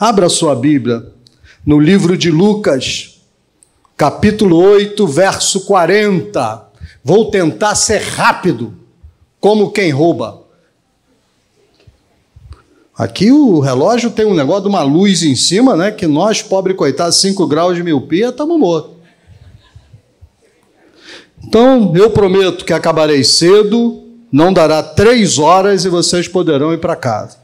Abra sua Bíblia no livro de Lucas, capítulo 8, verso 40. Vou tentar ser rápido, como quem rouba. Aqui o relógio tem um negócio de uma luz em cima, né? Que nós, pobre coitados, 5 graus de miopia, estamos mortos. Então, eu prometo que acabarei cedo, não dará três horas e vocês poderão ir para casa.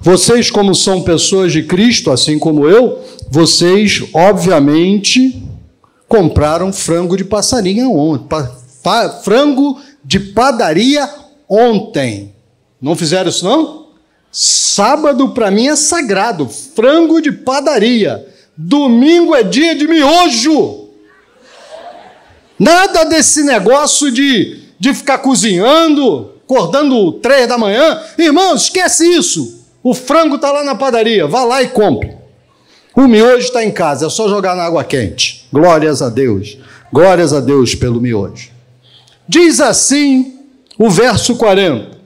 Vocês, como são pessoas de Cristo, assim como eu, vocês, obviamente, compraram frango de passarinho ontem. frango de padaria ontem. Não fizeram isso, não? Sábado, para mim, é sagrado. Frango de padaria. Domingo é dia de miojo. Nada desse negócio de, de ficar cozinhando, acordando três da manhã. Irmãos, esquece isso. O frango está lá na padaria, vá lá e compre. O miojo está em casa, é só jogar na água quente. Glórias a Deus. Glórias a Deus pelo miojo. Diz assim o verso 40.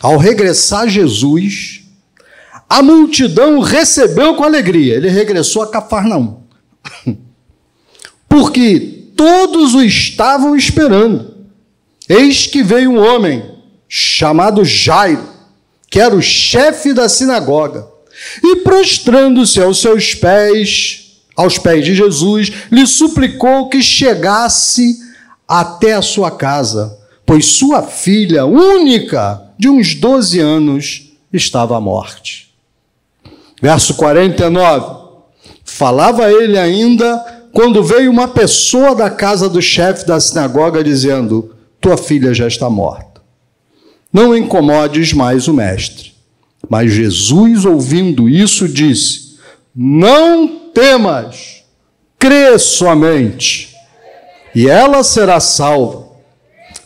Ao regressar Jesus, a multidão recebeu com alegria. Ele regressou a Cafarnaum. Porque todos o estavam esperando. Eis que veio um homem chamado Jairo que era o chefe da sinagoga, e prostrando-se aos seus pés, aos pés de Jesus, lhe suplicou que chegasse até a sua casa, pois sua filha única, de uns 12 anos, estava à morte. Verso 49. Falava ele ainda quando veio uma pessoa da casa do chefe da sinagoga dizendo: Tua filha já está morta. Não incomodes mais o mestre. Mas Jesus, ouvindo isso, disse: Não temas, crê somente, e ela será salva.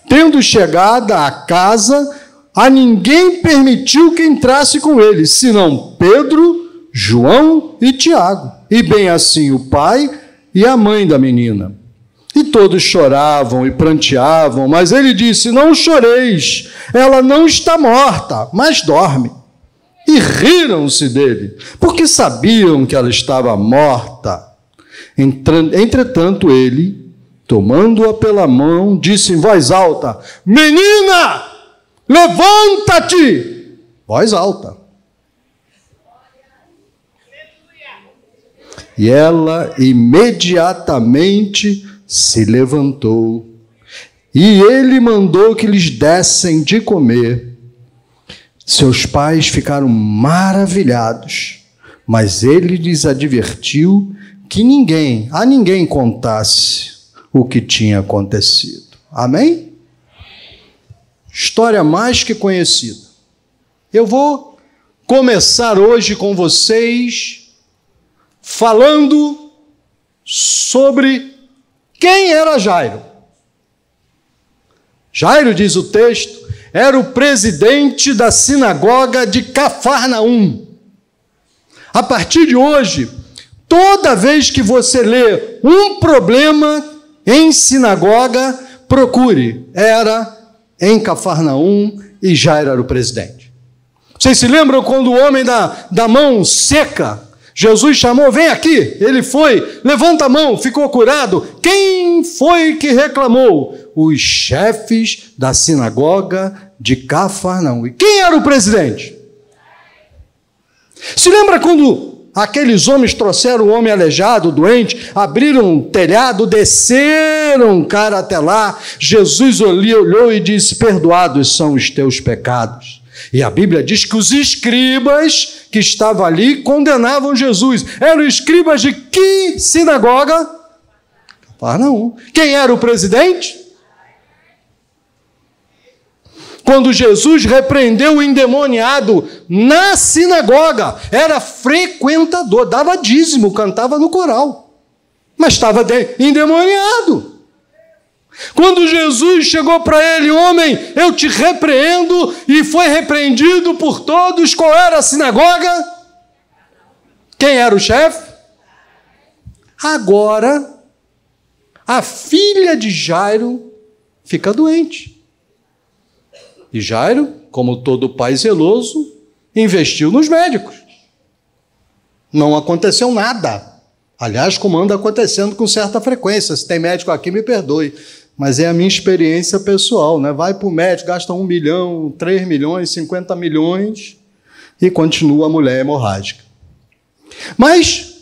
Tendo chegado à casa, a ninguém permitiu que entrasse com ele, senão Pedro, João e Tiago, e bem assim o pai e a mãe da menina. E todos choravam e pranteavam, mas ele disse: Não choreis, ela não está morta, mas dorme. E riram-se dele, porque sabiam que ela estava morta. Entretanto, ele, tomando-a pela mão, disse em voz alta: Menina, levanta-te! Voz alta. E ela imediatamente se levantou e ele mandou que lhes dessem de comer. Seus pais ficaram maravilhados, mas ele lhes advertiu que ninguém, a ninguém contasse o que tinha acontecido. Amém? História mais que conhecida. Eu vou começar hoje com vocês falando sobre quem era Jairo? Jairo, diz o texto, era o presidente da sinagoga de Cafarnaum. A partir de hoje, toda vez que você lê um problema em sinagoga, procure. Era em Cafarnaum e Jairo era o presidente. Vocês se lembram quando o homem da, da mão seca Jesus chamou, vem aqui. Ele foi, levanta a mão, ficou curado. Quem foi que reclamou? Os chefes da sinagoga de Cafarnaum. E quem era o presidente? Se lembra quando aqueles homens trouxeram o homem aleijado, doente, abriram um telhado, desceram um cara até lá. Jesus olhou e disse: Perdoados são os teus pecados. E a Bíblia diz que os escribas que estavam ali condenavam Jesus. Eram escribas de que sinagoga? Cafarnaum. Quem era o presidente? Quando Jesus repreendeu o endemoniado na sinagoga, era frequentador, dava dízimo, cantava no coral, mas estava endemoniado. Quando Jesus chegou para ele, homem, eu te repreendo, e foi repreendido por todos, qual era a sinagoga? Quem era o chefe? Agora, a filha de Jairo fica doente. E Jairo, como todo pai zeloso, investiu nos médicos. Não aconteceu nada. Aliás, como anda acontecendo com certa frequência. Se tem médico aqui, me perdoe. Mas é a minha experiência pessoal, né? Vai para o médico, gasta um milhão, três milhões, cinquenta milhões e continua a mulher hemorrágica. Mas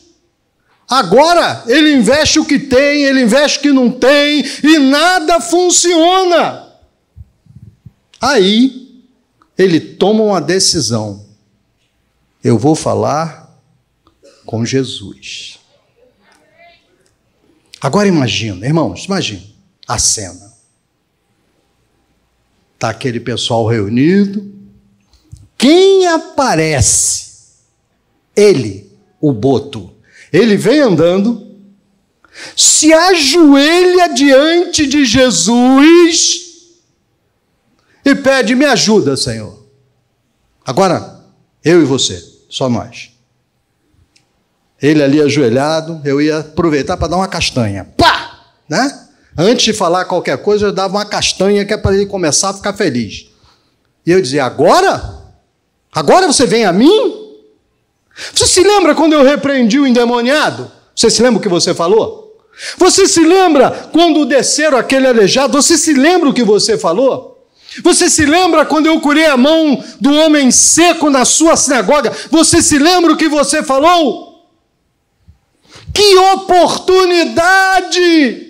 agora ele investe o que tem, ele investe o que não tem e nada funciona. Aí ele toma uma decisão. Eu vou falar com Jesus. Agora imagina, irmãos, imagina a cena. Está aquele pessoal reunido. Quem aparece? Ele, o boto. Ele vem andando, se ajoelha diante de Jesus e pede: Me ajuda, Senhor. Agora, eu e você, só nós. Ele ali ajoelhado, eu ia aproveitar para dar uma castanha. Pá! Né? Antes de falar qualquer coisa, eu dava uma castanha que é para ele começar a ficar feliz. E eu dizia: Agora? Agora você vem a mim? Você se lembra quando eu repreendi o endemoniado? Você se lembra o que você falou? Você se lembra quando desceram aquele aleijado? Você se lembra o que você falou? Você se lembra quando eu curei a mão do homem seco na sua sinagoga? Você se lembra o que você falou? Que oportunidade!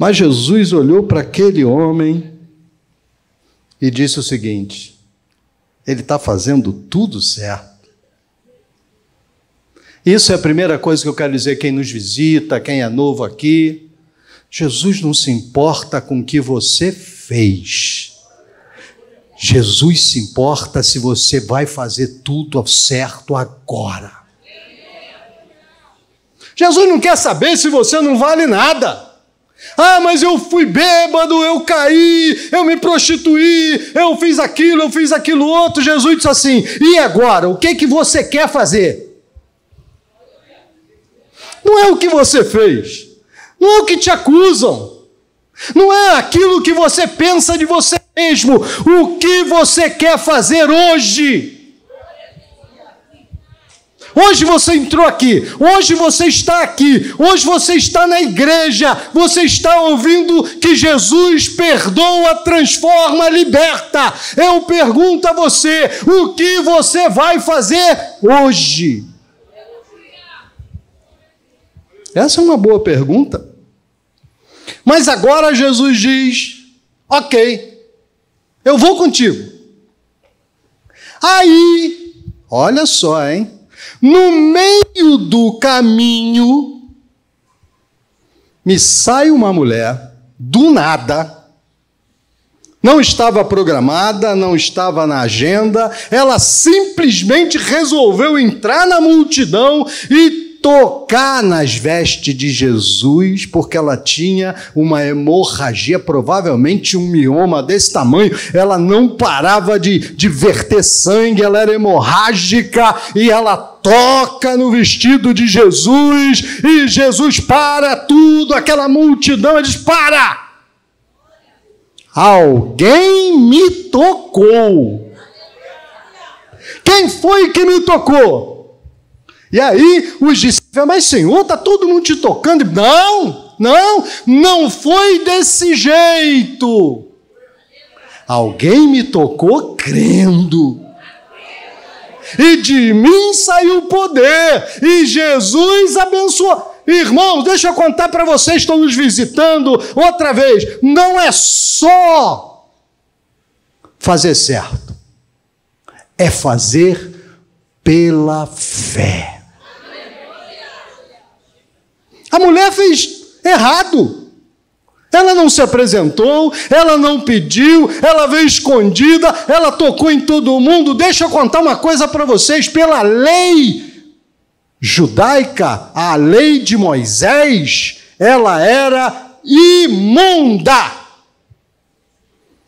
Mas Jesus olhou para aquele homem e disse o seguinte: ele está fazendo tudo certo. Isso é a primeira coisa que eu quero dizer quem nos visita, quem é novo aqui. Jesus não se importa com o que você fez. Jesus se importa se você vai fazer tudo certo agora. Jesus não quer saber se você não vale nada. Ah, mas eu fui bêbado, eu caí, eu me prostituí, eu fiz aquilo, eu fiz aquilo outro. Jesus disse assim: e agora? O que, que você quer fazer? Não é o que você fez, não é o que te acusam, não é aquilo que você pensa de você mesmo, o que você quer fazer hoje. Hoje você entrou aqui, hoje você está aqui, hoje você está na igreja, você está ouvindo que Jesus perdoa, transforma, liberta. Eu pergunto a você: o que você vai fazer hoje? Essa é uma boa pergunta. Mas agora Jesus diz: ok, eu vou contigo. Aí, olha só, hein? No meio do caminho, me sai uma mulher, do nada, não estava programada, não estava na agenda, ela simplesmente resolveu entrar na multidão e tocar nas vestes de Jesus, porque ela tinha uma hemorragia, provavelmente um mioma desse tamanho. Ela não parava de, de verter sangue, ela era hemorrágica e ela toca no vestido de Jesus e Jesus para tudo, aquela multidão diz: Para! Alguém me tocou. Quem foi que me tocou? E aí os discípulos, mas Senhor, está todo mundo te tocando. Não, não, não foi desse jeito. Alguém me tocou crendo. E de mim saiu poder, e Jesus abençoou. Irmãos, deixa eu contar para vocês, estão nos visitando outra vez. Não é só fazer certo, é fazer pela fé. A mulher fez errado. Ela não se apresentou, ela não pediu, ela veio escondida, ela tocou em todo mundo. Deixa eu contar uma coisa para vocês: pela lei judaica, a lei de Moisés, ela era imunda.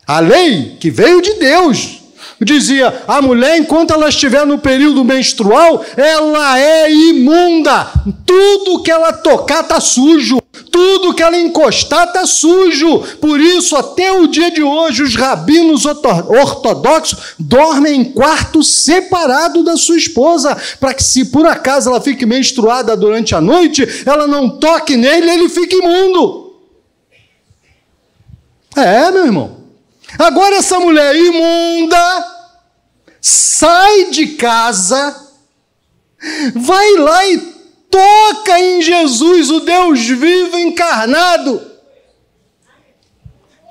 A lei que veio de Deus, dizia: a mulher, enquanto ela estiver no período menstrual, ela é imunda. Tudo que ela tocar está sujo. Tudo que ela encostar está sujo. Por isso, até o dia de hoje, os rabinos ortodoxos dormem em quarto separado da sua esposa, para que, se por acaso ela fique menstruada durante a noite, ela não toque nele e ele fique imundo. É, meu irmão. Agora, essa mulher imunda sai de casa, vai lá e toca em Jesus, o Deus vivo encarnado.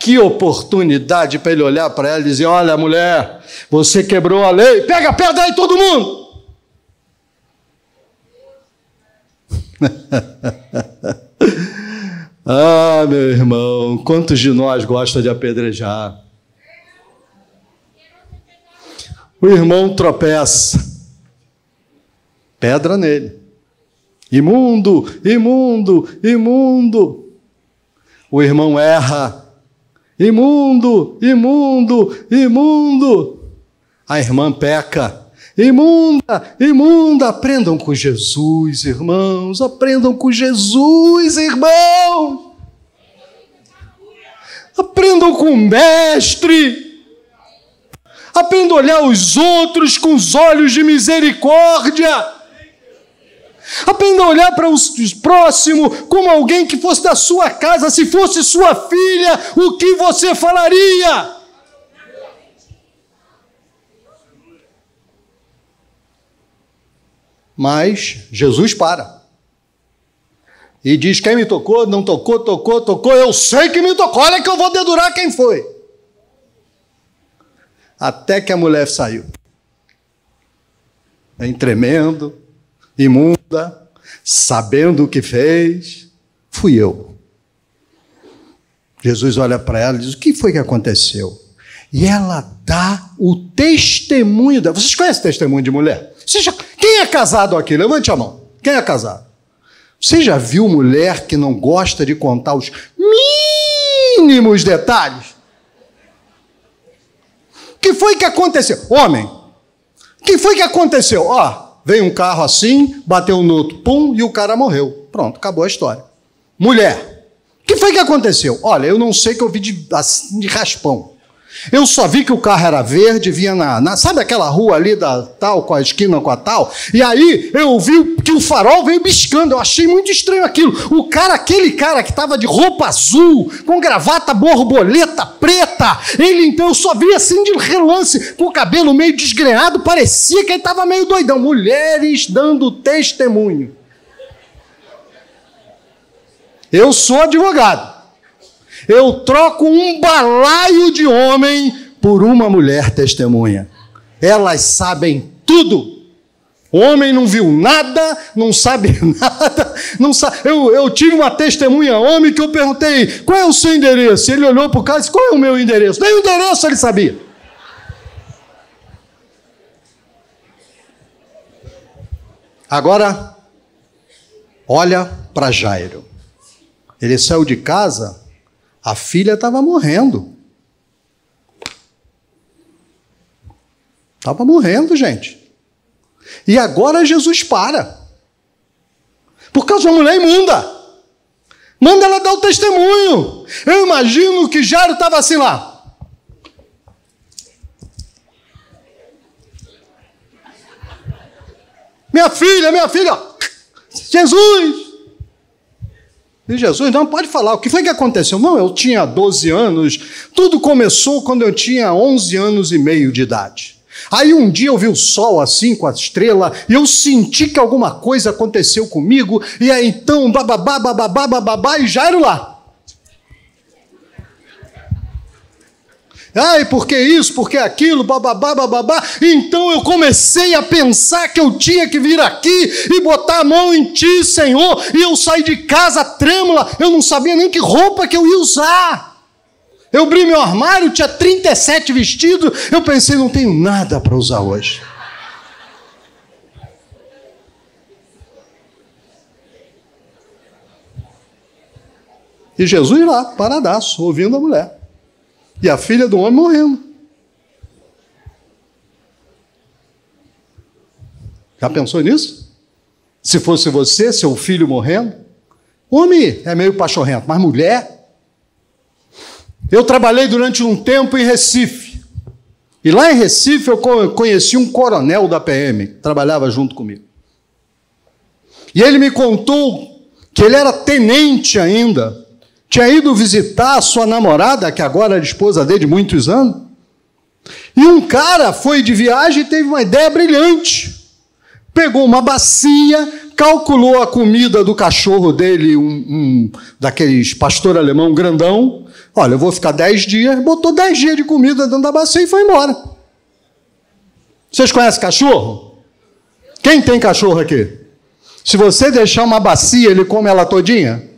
Que oportunidade para ele olhar para ela e dizer: Olha, mulher, você quebrou a lei, pega a pedra aí todo mundo. ah, meu irmão, quantos de nós gostam de apedrejar? O irmão tropeça, pedra nele. Imundo, imundo, imundo. O irmão erra. Imundo, imundo, imundo. A irmã peca. Imunda, imunda. Aprendam com Jesus, irmãos. Aprendam com Jesus, irmãos. Aprendam com o Mestre. Aprendam a olhar os outros com os olhos de misericórdia. Aprenda a olhar para o próximo como alguém que fosse da sua casa. Se fosse sua filha, o que você falaria? Mas Jesus para. E diz: quem me tocou, não tocou, tocou, tocou. Eu sei que me tocou. Olha que eu vou dedurar quem foi. Até que a mulher saiu. Vem tremendo, imunda, sabendo o que fez, fui eu. Jesus olha para ela e diz: O que foi que aconteceu? E ela dá o testemunho dela. Vocês conhecem testemunho de mulher? Já... Quem é casado aqui? Levante a mão. Quem é casado? Você já viu mulher que não gosta de contar os mínimos detalhes? Que foi que aconteceu? Homem, que foi que aconteceu? Ó, Veio um carro assim, bateu no outro, pum, e o cara morreu. Pronto, acabou a história. Mulher, que foi que aconteceu? Olha, eu não sei que eu vi de, assim, de raspão. Eu só vi que o carro era verde, vinha na, na, Sabe aquela rua ali da tal, com a esquina com a tal? E aí eu vi que o farol veio biscando. Eu achei muito estranho aquilo. O cara, aquele cara que estava de roupa azul, com gravata borboleta preta, ele então eu só vi assim de relance, com o cabelo meio desgrenhado, parecia que ele estava meio doidão. Mulheres dando testemunho. Eu sou advogado eu troco um balaio de homem por uma mulher testemunha. Elas sabem tudo. O homem não viu nada, não sabe nada, não. Eu, eu tive uma testemunha homem que eu perguntei qual é o seu endereço. Ele olhou para o cara e disse: qual é o meu endereço? Nem o endereço ele sabia. Agora, olha para Jairo. Ele saiu de casa a filha estava morrendo. Estava morrendo, gente. E agora Jesus para. Por causa de uma mulher imunda. Manda ela dar o testemunho. Eu imagino que Jairo estava assim lá. Minha filha, minha filha, Jesus, e Jesus não pode falar. O que foi que aconteceu? Não, eu tinha 12 anos. Tudo começou quando eu tinha 11 anos e meio de idade. Aí um dia eu vi o sol assim com a estrela e eu senti que alguma coisa aconteceu comigo. E aí então, bababá, bababá, bababá, e já era lá. Ai, por que isso, por que aquilo, bababá, bababá. Então eu comecei a pensar que eu tinha que vir aqui e botar a mão em ti, Senhor. E eu saí de casa trêmula, eu não sabia nem que roupa que eu ia usar. Eu abri meu armário, tinha 37 vestidos. Eu pensei, não tenho nada para usar hoje. E Jesus lá, paradaço, ouvindo a mulher. E a filha do homem morrendo. Já pensou nisso? Se fosse você, seu filho morrendo? Homem é meio pachorrento, mas mulher. Eu trabalhei durante um tempo em Recife. E lá em Recife eu conheci um coronel da PM, que trabalhava junto comigo. E ele me contou que ele era tenente ainda tinha ido visitar a sua namorada, que agora era esposa dele de muitos anos. E um cara foi de viagem e teve uma ideia brilhante. Pegou uma bacia, calculou a comida do cachorro dele, um, um daqueles pastor alemão grandão. Olha, eu vou ficar dez dias, botou dez dias de comida dentro da bacia e foi embora. Vocês conhecem cachorro? Quem tem cachorro aqui? Se você deixar uma bacia, ele come ela todinha?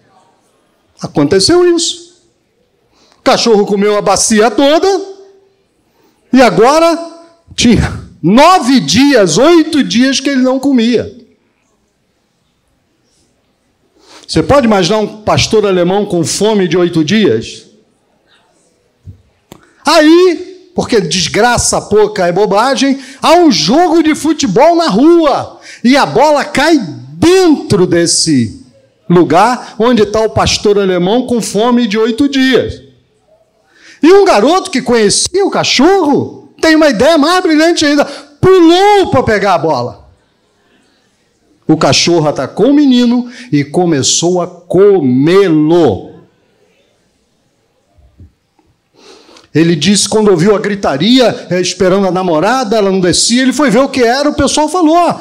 Aconteceu isso. O cachorro comeu a bacia toda e agora tinha nove dias, oito dias que ele não comia. Você pode imaginar um pastor alemão com fome de oito dias? Aí, porque desgraça pouca é bobagem, há um jogo de futebol na rua e a bola cai dentro desse lugar onde está o pastor alemão com fome de oito dias. E um garoto que conhecia o cachorro tem uma ideia mais brilhante ainda: pulou para pegar a bola. O cachorro atacou o menino e começou a comê-lo. Ele disse quando ouviu a gritaria, eh, esperando a namorada, ela não descia, ele foi ver o que era, o pessoal falou: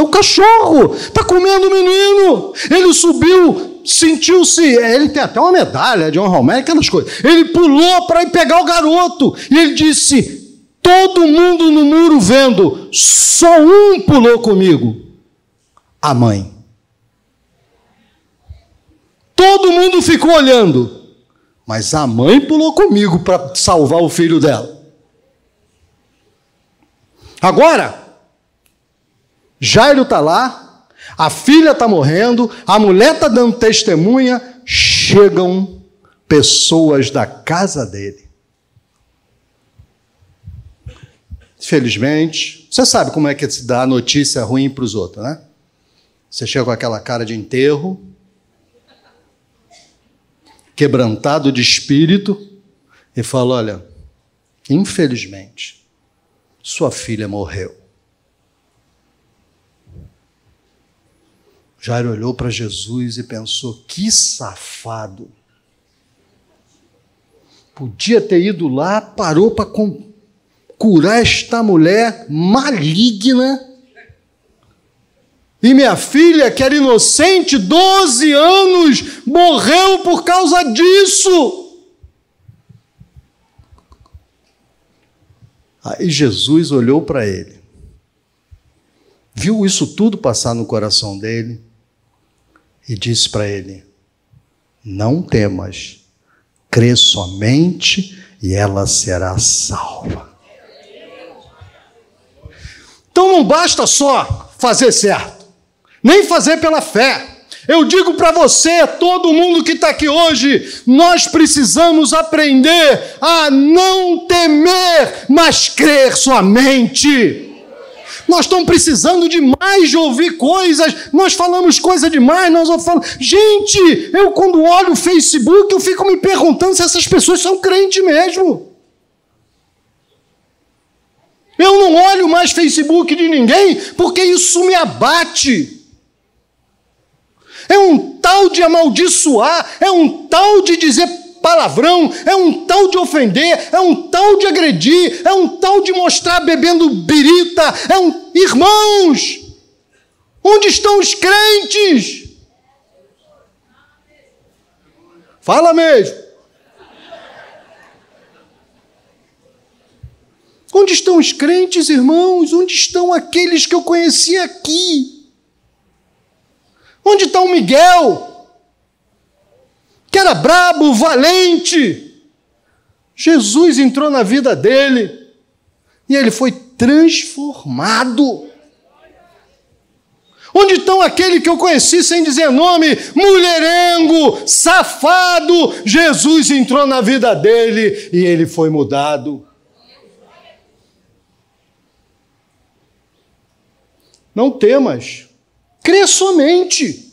é o cachorro, está comendo o menino. Ele subiu, sentiu-se. Ele tem até uma medalha de honra ao aquelas coisas. Ele pulou para ir pegar o garoto. E ele disse: Todo mundo no muro vendo, só um pulou comigo. A mãe. Todo mundo ficou olhando, mas a mãe pulou comigo para salvar o filho dela. Agora, Jairo está lá, a filha está morrendo, a mulher está dando testemunha, chegam pessoas da casa dele. Felizmente, você sabe como é que se dá notícia ruim para os outros, né? Você chega com aquela cara de enterro, quebrantado de espírito, e fala: Olha, infelizmente, sua filha morreu. Jairo olhou para Jesus e pensou: que safado. Podia ter ido lá, parou para curar esta mulher maligna. E minha filha, que era inocente, 12 anos, morreu por causa disso. Aí Jesus olhou para ele, viu isso tudo passar no coração dele e disse para ele: Não temas, crê somente e ela será salva. Então não basta só fazer certo, nem fazer pela fé. Eu digo para você, todo mundo que está aqui hoje, nós precisamos aprender a não temer, mas crer somente. Nós estamos precisando demais de ouvir coisas. Nós falamos coisa demais. Nós falamos. Gente, eu quando olho o Facebook, eu fico me perguntando se essas pessoas são crentes mesmo. Eu não olho mais Facebook de ninguém porque isso me abate. É um tal de amaldiçoar, é um tal de dizer palavrão, é um tal de ofender, é um tal de agredir, é um tal de mostrar bebendo birita, é um. Irmãos! Onde estão os crentes? Fala mesmo. Onde estão os crentes, irmãos? Onde estão aqueles que eu conheci aqui? Onde está o Miguel? Que era brabo, valente. Jesus entrou na vida dele e ele foi transformado. Onde estão aquele que eu conheci sem dizer nome, mulherengo, safado? Jesus entrou na vida dele e ele foi mudado. não temas, crê somente.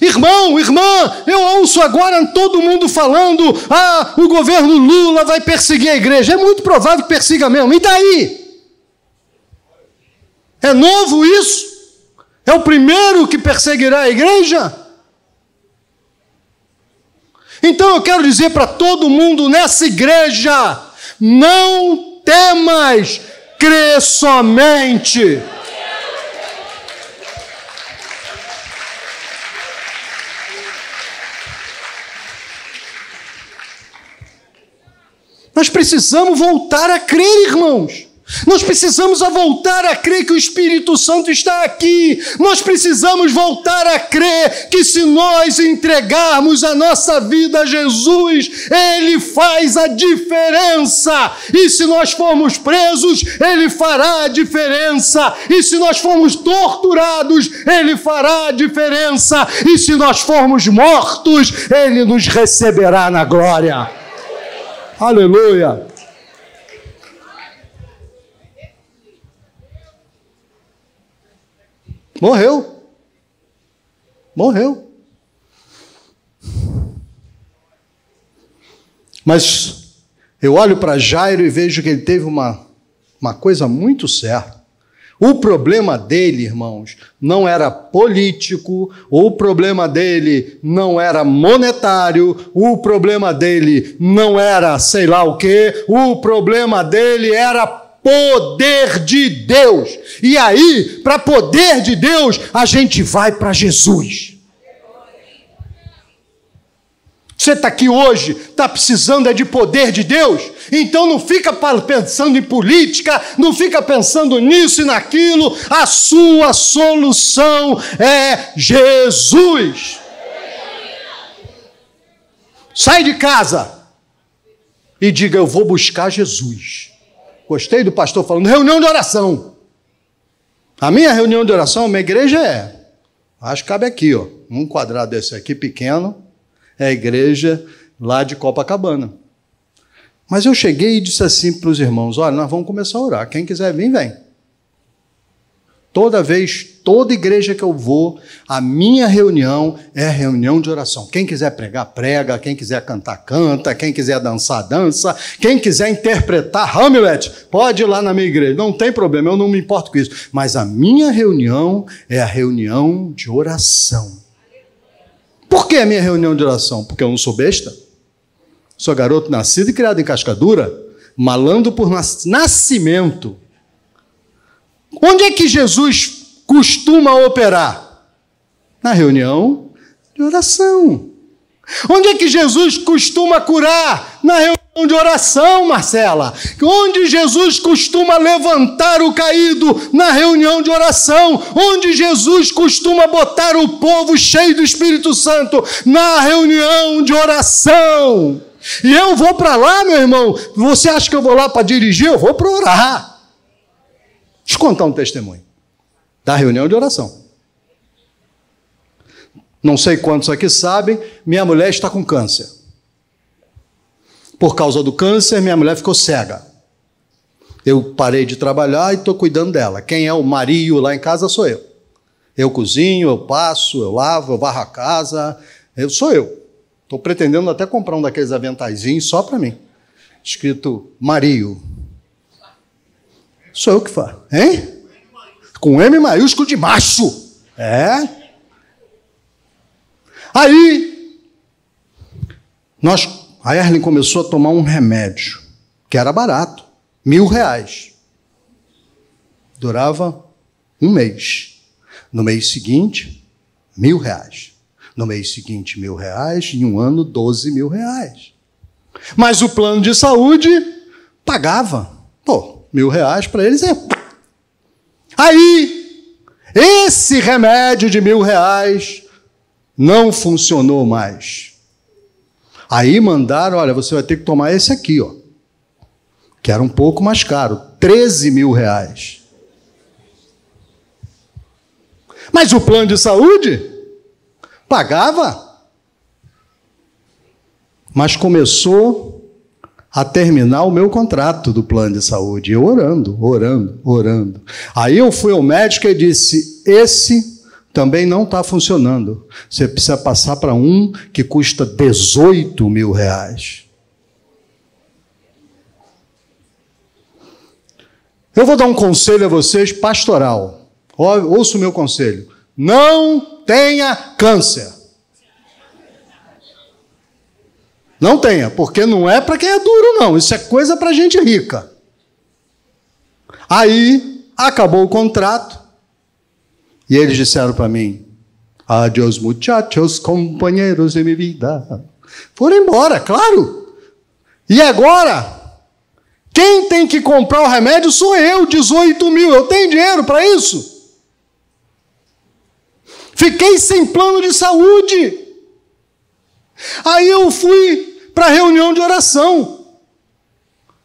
Irmão, irmã, eu ouço agora todo mundo falando: ah, o governo Lula vai perseguir a igreja. É muito provável que persiga mesmo. E daí? É novo isso? É o primeiro que perseguirá a igreja? Então eu quero dizer para todo mundo nessa igreja: não temas, crê somente. Nós precisamos voltar a crer, irmãos. Nós precisamos voltar a crer que o Espírito Santo está aqui. Nós precisamos voltar a crer que se nós entregarmos a nossa vida a Jesus, Ele faz a diferença. E se nós formos presos, Ele fará a diferença. E se nós formos torturados, Ele fará a diferença. E se nós formos mortos, Ele nos receberá na glória. Aleluia. Morreu. Morreu. Mas eu olho para Jairo e vejo que ele teve uma, uma coisa muito certa. O problema dele, irmãos, não era político, o problema dele não era monetário, o problema dele não era sei lá o quê, o problema dele era poder de Deus. E aí, para poder de Deus, a gente vai para Jesus. Você está aqui hoje, está precisando é de poder de Deus? Então não fica pensando em política, não fica pensando nisso e naquilo. A sua solução é Jesus. Sai de casa e diga: Eu vou buscar Jesus. Gostei do pastor falando reunião de oração. A minha reunião de oração, minha igreja é. Acho que cabe aqui, ó. Um quadrado desse aqui pequeno é a igreja lá de Copacabana. Mas eu cheguei e disse assim para os irmãos: olha, nós vamos começar a orar. Quem quiser vir, vem. Toda vez, toda igreja que eu vou, a minha reunião é reunião de oração. Quem quiser pregar, prega. Quem quiser cantar, canta. Quem quiser dançar, dança. Quem quiser interpretar Hamlet, pode ir lá na minha igreja. Não tem problema, eu não me importo com isso. Mas a minha reunião é a reunião de oração. Por que a minha reunião de oração? Porque eu não sou besta. Sou garoto nascido e criado em cascadura, malandro por nascimento. Onde é que Jesus costuma operar? Na reunião de oração. Onde é que Jesus costuma curar? Na reunião de oração, Marcela. Onde Jesus costuma levantar o caído na reunião de oração. Onde Jesus costuma botar o povo cheio do Espírito Santo na reunião de oração. E eu vou para lá, meu irmão. Você acha que eu vou lá para dirigir? Eu vou para orar. Deixa eu contar um testemunho da reunião de oração. Não sei quantos aqui sabem, minha mulher está com câncer. Por causa do câncer, minha mulher ficou cega. Eu parei de trabalhar e estou cuidando dela. Quem é o Mario lá em casa sou eu. Eu cozinho, eu passo, eu lavo, eu varro a casa. Eu sou eu. Estou pretendendo até comprar um daqueles aventaizinhos só para mim. Escrito Mario. Sou eu que faço. Hein? Com M maiúsculo de macho. É? Aí, nós a Erlen começou a tomar um remédio, que era barato, mil reais. Durava um mês. No mês seguinte, mil reais. No mês seguinte, mil reais. Em um ano, doze mil reais. Mas o plano de saúde pagava. Pô, mil reais para eles é. Aí, esse remédio de mil reais não funcionou mais. Aí mandaram, olha, você vai ter que tomar esse aqui, ó. Que era um pouco mais caro, 13 mil reais. Mas o plano de saúde pagava. Mas começou a terminar o meu contrato do plano de saúde. Eu orando, orando, orando. Aí eu fui ao médico e disse: esse também não está funcionando. Você precisa passar para um que custa 18 mil reais. Eu vou dar um conselho a vocês, pastoral. Ouça o meu conselho. Não tenha câncer. Não tenha, porque não é para quem é duro, não. Isso é coisa para gente rica. Aí acabou o contrato e eles disseram para mim: Adiós, muchachos, companheiros de minha vida. Foram embora, claro. E agora? Quem tem que comprar o remédio sou eu, 18 mil. Eu tenho dinheiro para isso. Fiquei sem plano de saúde. Aí eu fui para a reunião de oração.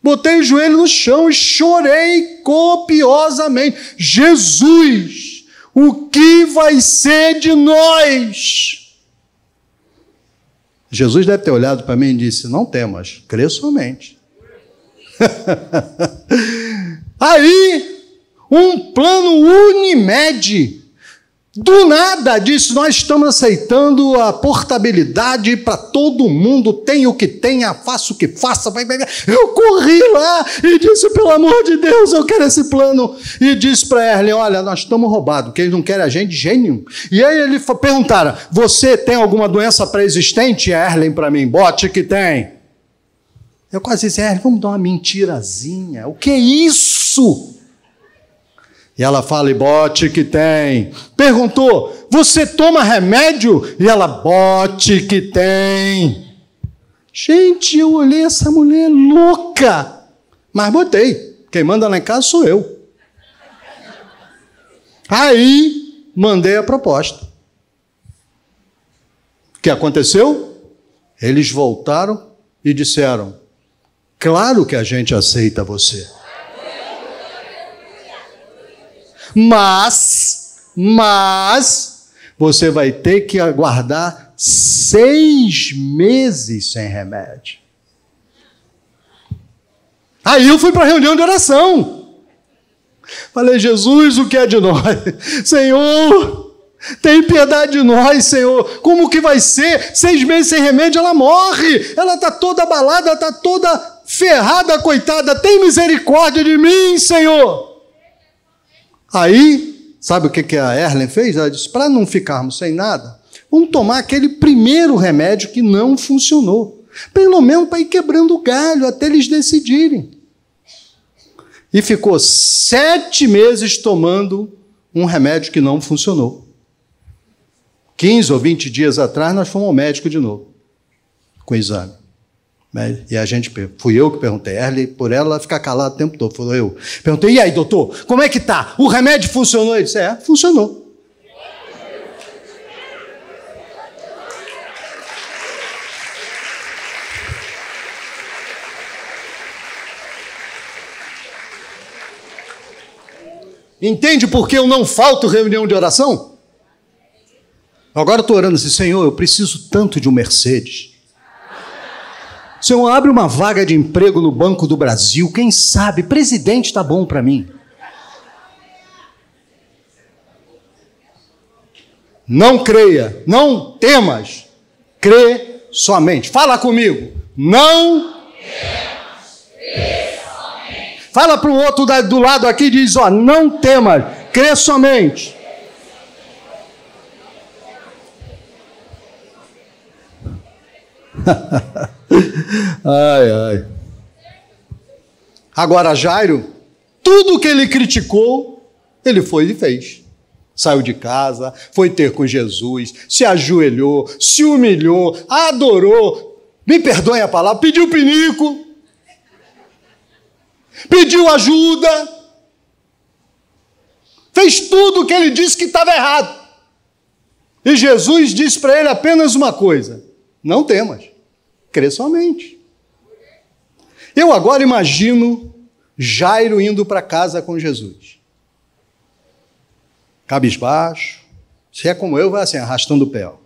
Botei o joelho no chão e chorei copiosamente. Jesus, o que vai ser de nós? Jesus deve ter olhado para mim e disse: Não temas, crê somente. Aí, um plano Unimed do nada disse: Nós estamos aceitando a portabilidade para todo mundo, tem o que tenha, faça o que faça. Vai, vai. Eu corri lá e disse: Pelo amor de Deus, eu quero esse plano. E disse para Erlen: Olha, nós estamos roubados, que eles não querem a gente gênio. E aí ele perguntaram: Você tem alguma doença pré-existente? Erlen para mim: Bote que tem. Eu quase disse: Erlen, vamos dar uma mentirazinha. O que é isso? E ela fala, e bote que tem. Perguntou, você toma remédio? E ela, bote que tem. Gente, eu olhei essa mulher louca. Mas botei. Quem manda lá em casa sou eu. Aí, mandei a proposta. O que aconteceu? Eles voltaram e disseram: Claro que a gente aceita você. Mas, mas, você vai ter que aguardar seis meses sem remédio. Aí eu fui para a reunião de oração. Falei, Jesus, o que é de nós? Senhor, tem piedade de nós, Senhor. Como que vai ser? Seis meses sem remédio, ela morre. Ela está toda abalada, está toda ferrada, coitada. Tem misericórdia de mim, Senhor. Aí, sabe o que, a Erlen fez? Ela disse: para não ficarmos sem nada, vamos tomar aquele primeiro remédio que não funcionou. Pelo menos para ir quebrando o galho até eles decidirem. E ficou sete meses tomando um remédio que não funcionou. 15 ou 20 dias atrás, nós fomos ao médico de novo, com exame. E a gente, fui eu que perguntei, Erle, por ela ficar calada o tempo todo, falou eu. Perguntei, e aí, doutor, como é que tá? O remédio funcionou? Ele disse, é, funcionou. Entende por que eu não falto reunião de oração? Agora eu estou orando assim, Senhor, eu preciso tanto de um Mercedes. Senhor, abre uma vaga de emprego no Banco do Brasil, quem sabe, presidente está bom para mim. Não creia, não temas, crê somente. Fala comigo. Não temas. Fala para o outro do lado aqui diz: ó, não temas, crê somente. ai, ai. Agora, Jairo, tudo que ele criticou, ele foi e fez. Saiu de casa, foi ter com Jesus, se ajoelhou, se humilhou, adorou, me perdoem a palavra, pediu pinico, pediu ajuda, fez tudo o que ele disse que estava errado. E Jesus disse para ele apenas uma coisa: não temas crê somente. Eu agora imagino Jairo indo para casa com Jesus. Cabisbaixo. Se é como eu, vai assim, arrastando o pé. O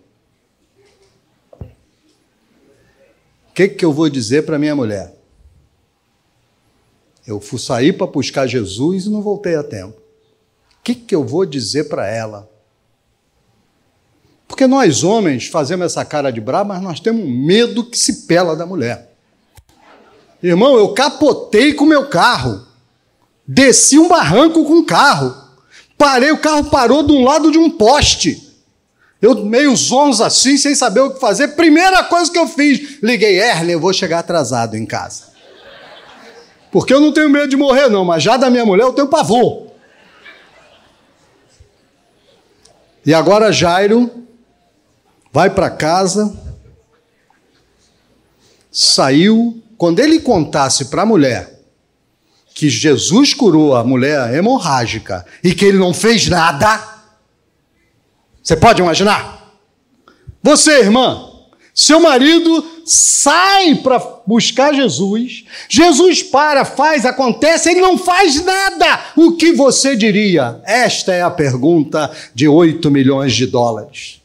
que, que eu vou dizer para minha mulher? Eu fui sair para buscar Jesus e não voltei a tempo. O que, que eu vou dizer para ela? Porque nós homens fazemos essa cara de brabo, mas nós temos medo que se pela da mulher. Irmão, eu capotei com meu carro. Desci um barranco com o carro. Parei, o carro parou de um lado de um poste. Eu meio zonzo assim, sem saber o que fazer. Primeira coisa que eu fiz, liguei, Erle, eu vou chegar atrasado em casa. Porque eu não tenho medo de morrer, não, mas já da minha mulher eu tenho pavor. E agora Jairo vai para casa, saiu. Quando ele contasse para a mulher que Jesus curou a mulher hemorrágica e que ele não fez nada, você pode imaginar? Você, irmã, seu marido sai para buscar Jesus, Jesus para, faz, acontece, ele não faz nada. O que você diria? Esta é a pergunta de 8 milhões de dólares.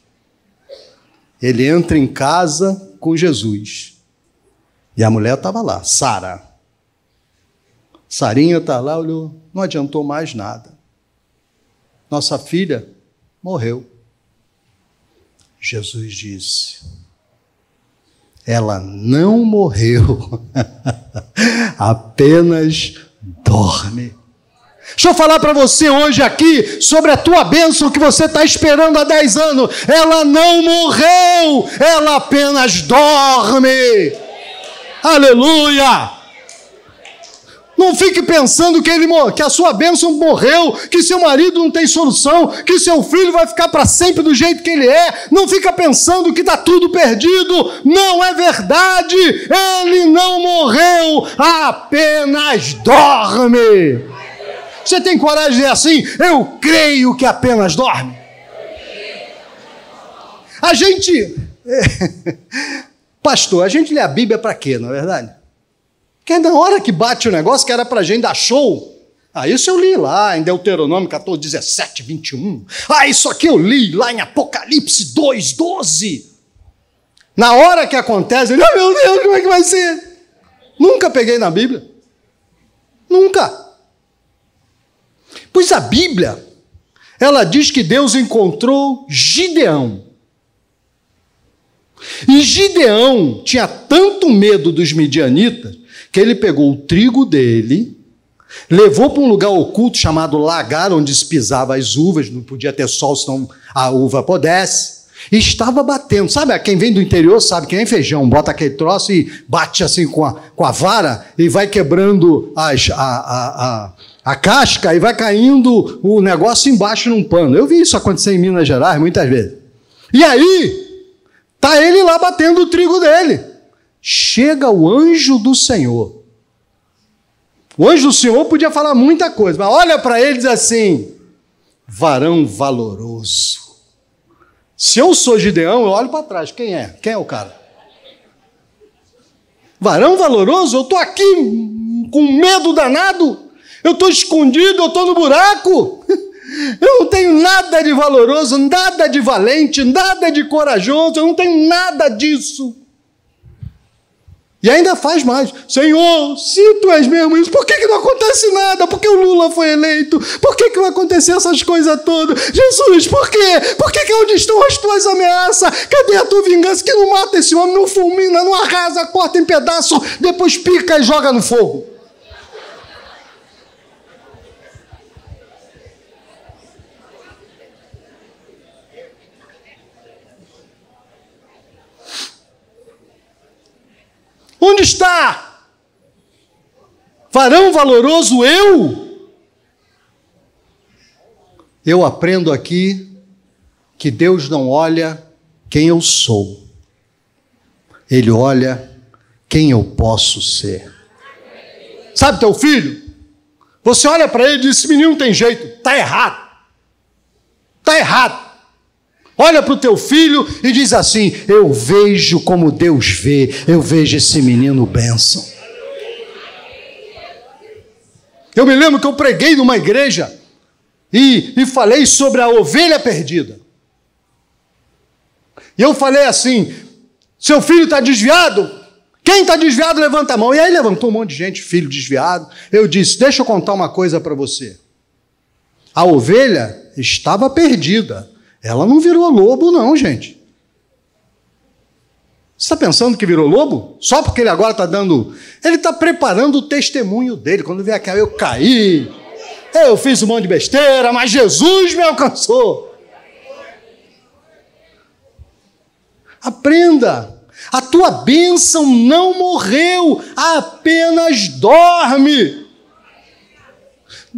Ele entra em casa com Jesus. E a mulher estava lá, Sara. Sarinha está lá, olhou, não adiantou mais nada. Nossa filha morreu. Jesus disse: Ela não morreu, apenas dorme. Deixa eu falar para você hoje aqui sobre a tua bênção que você está esperando há 10 anos. Ela não morreu, ela apenas dorme. Aleluia! Não fique pensando que, ele, que a sua bênção morreu, que seu marido não tem solução, que seu filho vai ficar para sempre do jeito que ele é. Não fica pensando que está tudo perdido. Não é verdade. Ele não morreu, apenas dorme. Você tem coragem de dizer assim? Eu creio que apenas dorme. A gente. Pastor, a gente lê a Bíblia para quê, não é verdade? Porque na hora que bate o negócio, que era para a gente dar show, ah, isso eu li lá em Deuteronômio 14, 17, 21. Ah, isso aqui eu li lá em Apocalipse 2, 12. Na hora que acontece, eu, oh, meu Deus, como é que vai ser? Nunca peguei na Bíblia. Nunca. Pois a Bíblia, ela diz que Deus encontrou Gideão. E Gideão tinha tanto medo dos midianitas que ele pegou o trigo dele, levou para um lugar oculto chamado lagar, onde se pisava as uvas, não podia ter sol, senão a uva pudesse. E estava batendo. Sabe, quem vem do interior sabe que nem feijão, bota aquele troço e bate assim com a, com a vara e vai quebrando as, a, a, a, a casca e vai caindo o negócio embaixo num pano. Eu vi isso acontecer em Minas Gerais muitas vezes. E aí, tá ele lá batendo o trigo dele chega o anjo do Senhor. O anjo do Senhor podia falar muita coisa, mas olha para ele e diz assim: varão valoroso. Se eu sou Gideão, eu olho para trás. Quem é? Quem é o cara? Varão valoroso? Eu estou aqui com medo danado. Eu estou escondido, eu estou no buraco. Eu não tenho nada de valoroso, nada de valente, nada de corajoso, eu não tenho nada disso. E ainda faz mais. Senhor, se tu és mesmo isso, por que, que não acontece nada? Por que o Lula foi eleito? Por que, que não aconteceu essas coisas todas? Jesus, por quê? Por que, que onde estão as tuas ameaças? Cadê a tua vingança? Que não mata esse homem, não fulmina, não arrasa, corta em pedaço, depois pica e joga no fogo. Onde está? Varão valoroso eu? Eu aprendo aqui que Deus não olha quem eu sou, Ele olha quem eu posso ser. Sabe teu filho? Você olha para ele e diz: esse menino tem jeito, está errado. Está errado. Olha para o teu filho e diz assim: Eu vejo como Deus vê, eu vejo esse menino bênção. Eu me lembro que eu preguei numa igreja e, e falei sobre a ovelha perdida. E eu falei assim: seu filho está desviado, Quem está desviado, levanta a mão. E aí levantou um monte de gente, filho desviado. Eu disse: Deixa eu contar uma coisa para você. A ovelha estava perdida. Ela não virou lobo, não, gente. Você está pensando que virou lobo? Só porque ele agora está dando. Ele está preparando o testemunho dele. Quando vier aqui, eu caí, eu fiz um monte de besteira, mas Jesus me alcançou. Aprenda. A tua bênção não morreu, apenas dorme.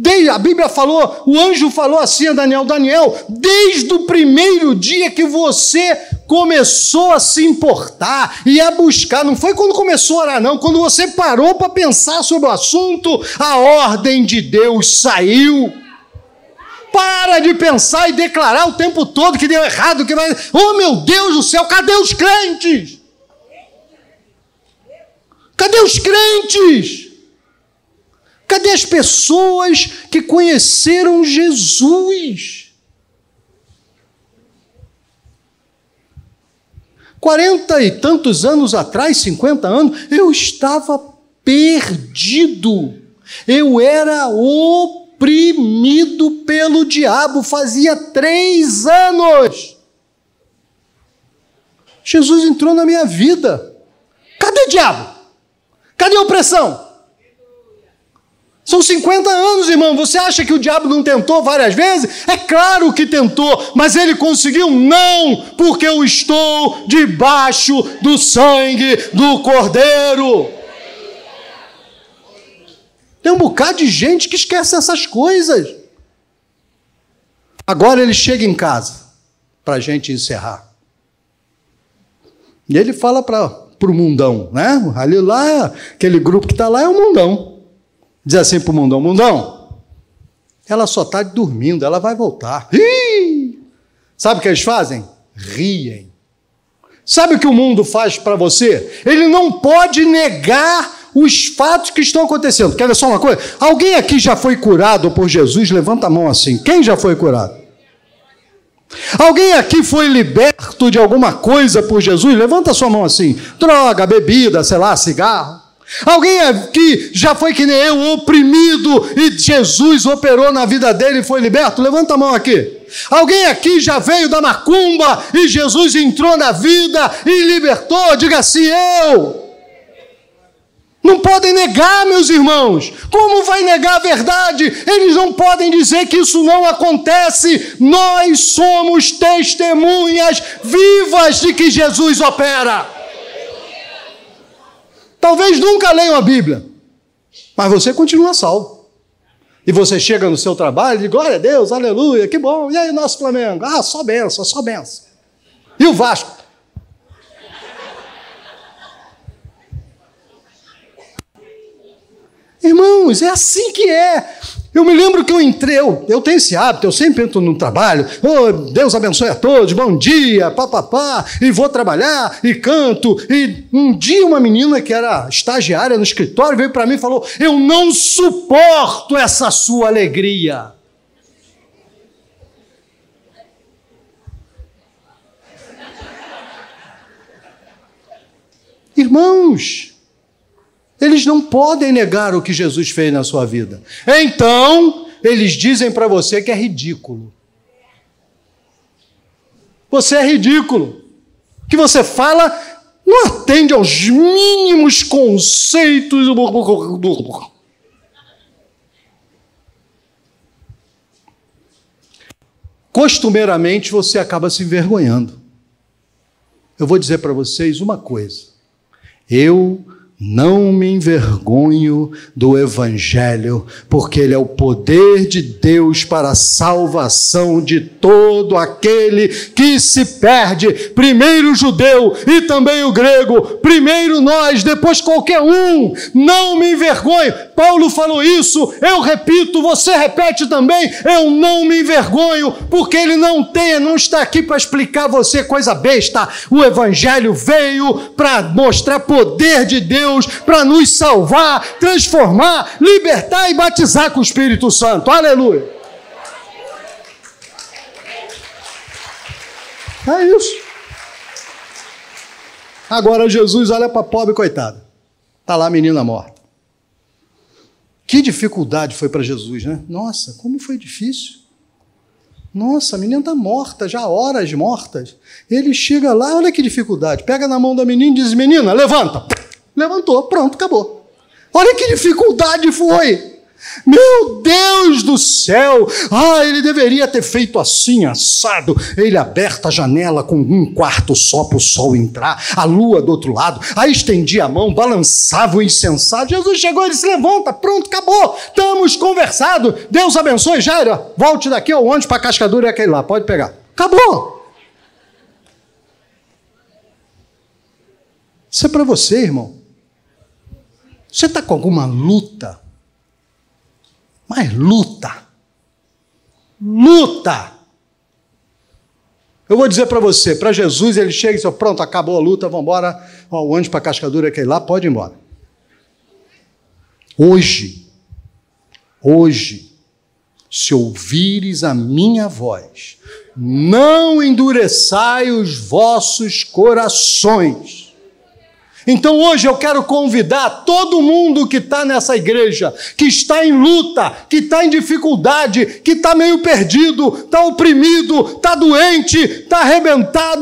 Desde, a Bíblia falou, o anjo falou assim a Daniel: Daniel, desde o primeiro dia que você começou a se importar e a buscar, não foi quando começou a orar, não, quando você parou para pensar sobre o assunto, a ordem de Deus saiu. Para de pensar e declarar o tempo todo que deu errado, que vai. Oh meu Deus do céu, cadê os crentes? Cadê os crentes? Cadê as pessoas que conheceram Jesus? Quarenta e tantos anos atrás, cinquenta anos, eu estava perdido. Eu era oprimido pelo diabo. Fazia três anos. Jesus entrou na minha vida. Cadê diabo? Cadê a opressão? São 50 anos, irmão. Você acha que o diabo não tentou várias vezes? É claro que tentou, mas ele conseguiu não, porque eu estou debaixo do sangue do Cordeiro. Tem um bocado de gente que esquece essas coisas. Agora ele chega em casa, para a gente encerrar. E ele fala para o mundão, né? Ali lá, aquele grupo que está lá é o mundão. Diz assim para o mundão: Mundão, ela só está dormindo, ela vai voltar. Ih! Sabe o que eles fazem? Riem. Sabe o que o mundo faz para você? Ele não pode negar os fatos que estão acontecendo. Quer ver só uma coisa? Alguém aqui já foi curado por Jesus? Levanta a mão assim. Quem já foi curado? Alguém aqui foi liberto de alguma coisa por Jesus? Levanta a sua mão assim. Droga, bebida, sei lá, cigarro. Alguém aqui já foi que nem eu, oprimido, e Jesus operou na vida dele e foi liberto? Levanta a mão aqui. Alguém aqui já veio da macumba e Jesus entrou na vida e libertou? Diga assim: eu. Não podem negar, meus irmãos. Como vai negar a verdade? Eles não podem dizer que isso não acontece. Nós somos testemunhas vivas de que Jesus opera. Talvez nunca leiam a Bíblia, mas você continua salvo. E você chega no seu trabalho e diz, glória a Deus, aleluia, que bom. E aí, nosso Flamengo? Ah, só benção, só benção. E o Vasco? Irmãos, é assim que é. Eu me lembro que eu entrei, eu, eu tenho esse hábito, eu sempre entro no trabalho, oh, Deus abençoe a todos, bom dia, papapá, e vou trabalhar, e canto. E um dia uma menina que era estagiária no escritório veio para mim e falou: Eu não suporto essa sua alegria. Irmãos, eles não podem negar o que Jesus fez na sua vida. Então, eles dizem para você que é ridículo. Você é ridículo. Que você fala não atende aos mínimos conceitos. Costumeiramente você acaba se envergonhando. Eu vou dizer para vocês uma coisa. Eu não me envergonho do Evangelho, porque ele é o poder de Deus para a salvação de todo aquele que se perde. Primeiro o judeu e também o grego, primeiro nós, depois qualquer um. Não me envergonho. Paulo falou isso, eu repito, você repete também. Eu não me envergonho, porque ele não tem, não está aqui para explicar você coisa besta. O Evangelho veio para mostrar poder de Deus Deus para nos salvar, transformar, libertar e batizar com o Espírito Santo. Aleluia. É isso. Agora Jesus olha para a pobre coitada. Está lá a menina morta. Que dificuldade foi para Jesus, né? Nossa, como foi difícil. Nossa, a menina está morta, já horas mortas. Ele chega lá, olha que dificuldade. Pega na mão da menina e diz: Menina, levanta. Levantou, pronto, acabou. Olha que dificuldade foi. Meu Deus do céu! Ah, ele deveria ter feito assim, assado. Ele aberta a janela com um quarto só para o sol entrar, a lua do outro lado. Aí estendia a mão, balançava o insensato. Jesus chegou, ele se levanta, pronto, acabou. Estamos conversados. Deus abençoe, Jairo. Volte daqui ou onde para a cascadura e aquele lá, pode pegar. Acabou. Isso é para você, irmão. Você está com alguma luta? Mas luta. Luta. Eu vou dizer para você, para Jesus, ele chega e diz: pronto, acabou a luta, vamos embora. o anjo para a cascadura aquele lá, pode ir embora. Hoje, hoje, se ouvires a minha voz, não endureçai os vossos corações então hoje eu quero convidar todo mundo que está nessa igreja, que está em luta, que está em dificuldade, que está meio perdido, está oprimido, está doente, está arrebentado.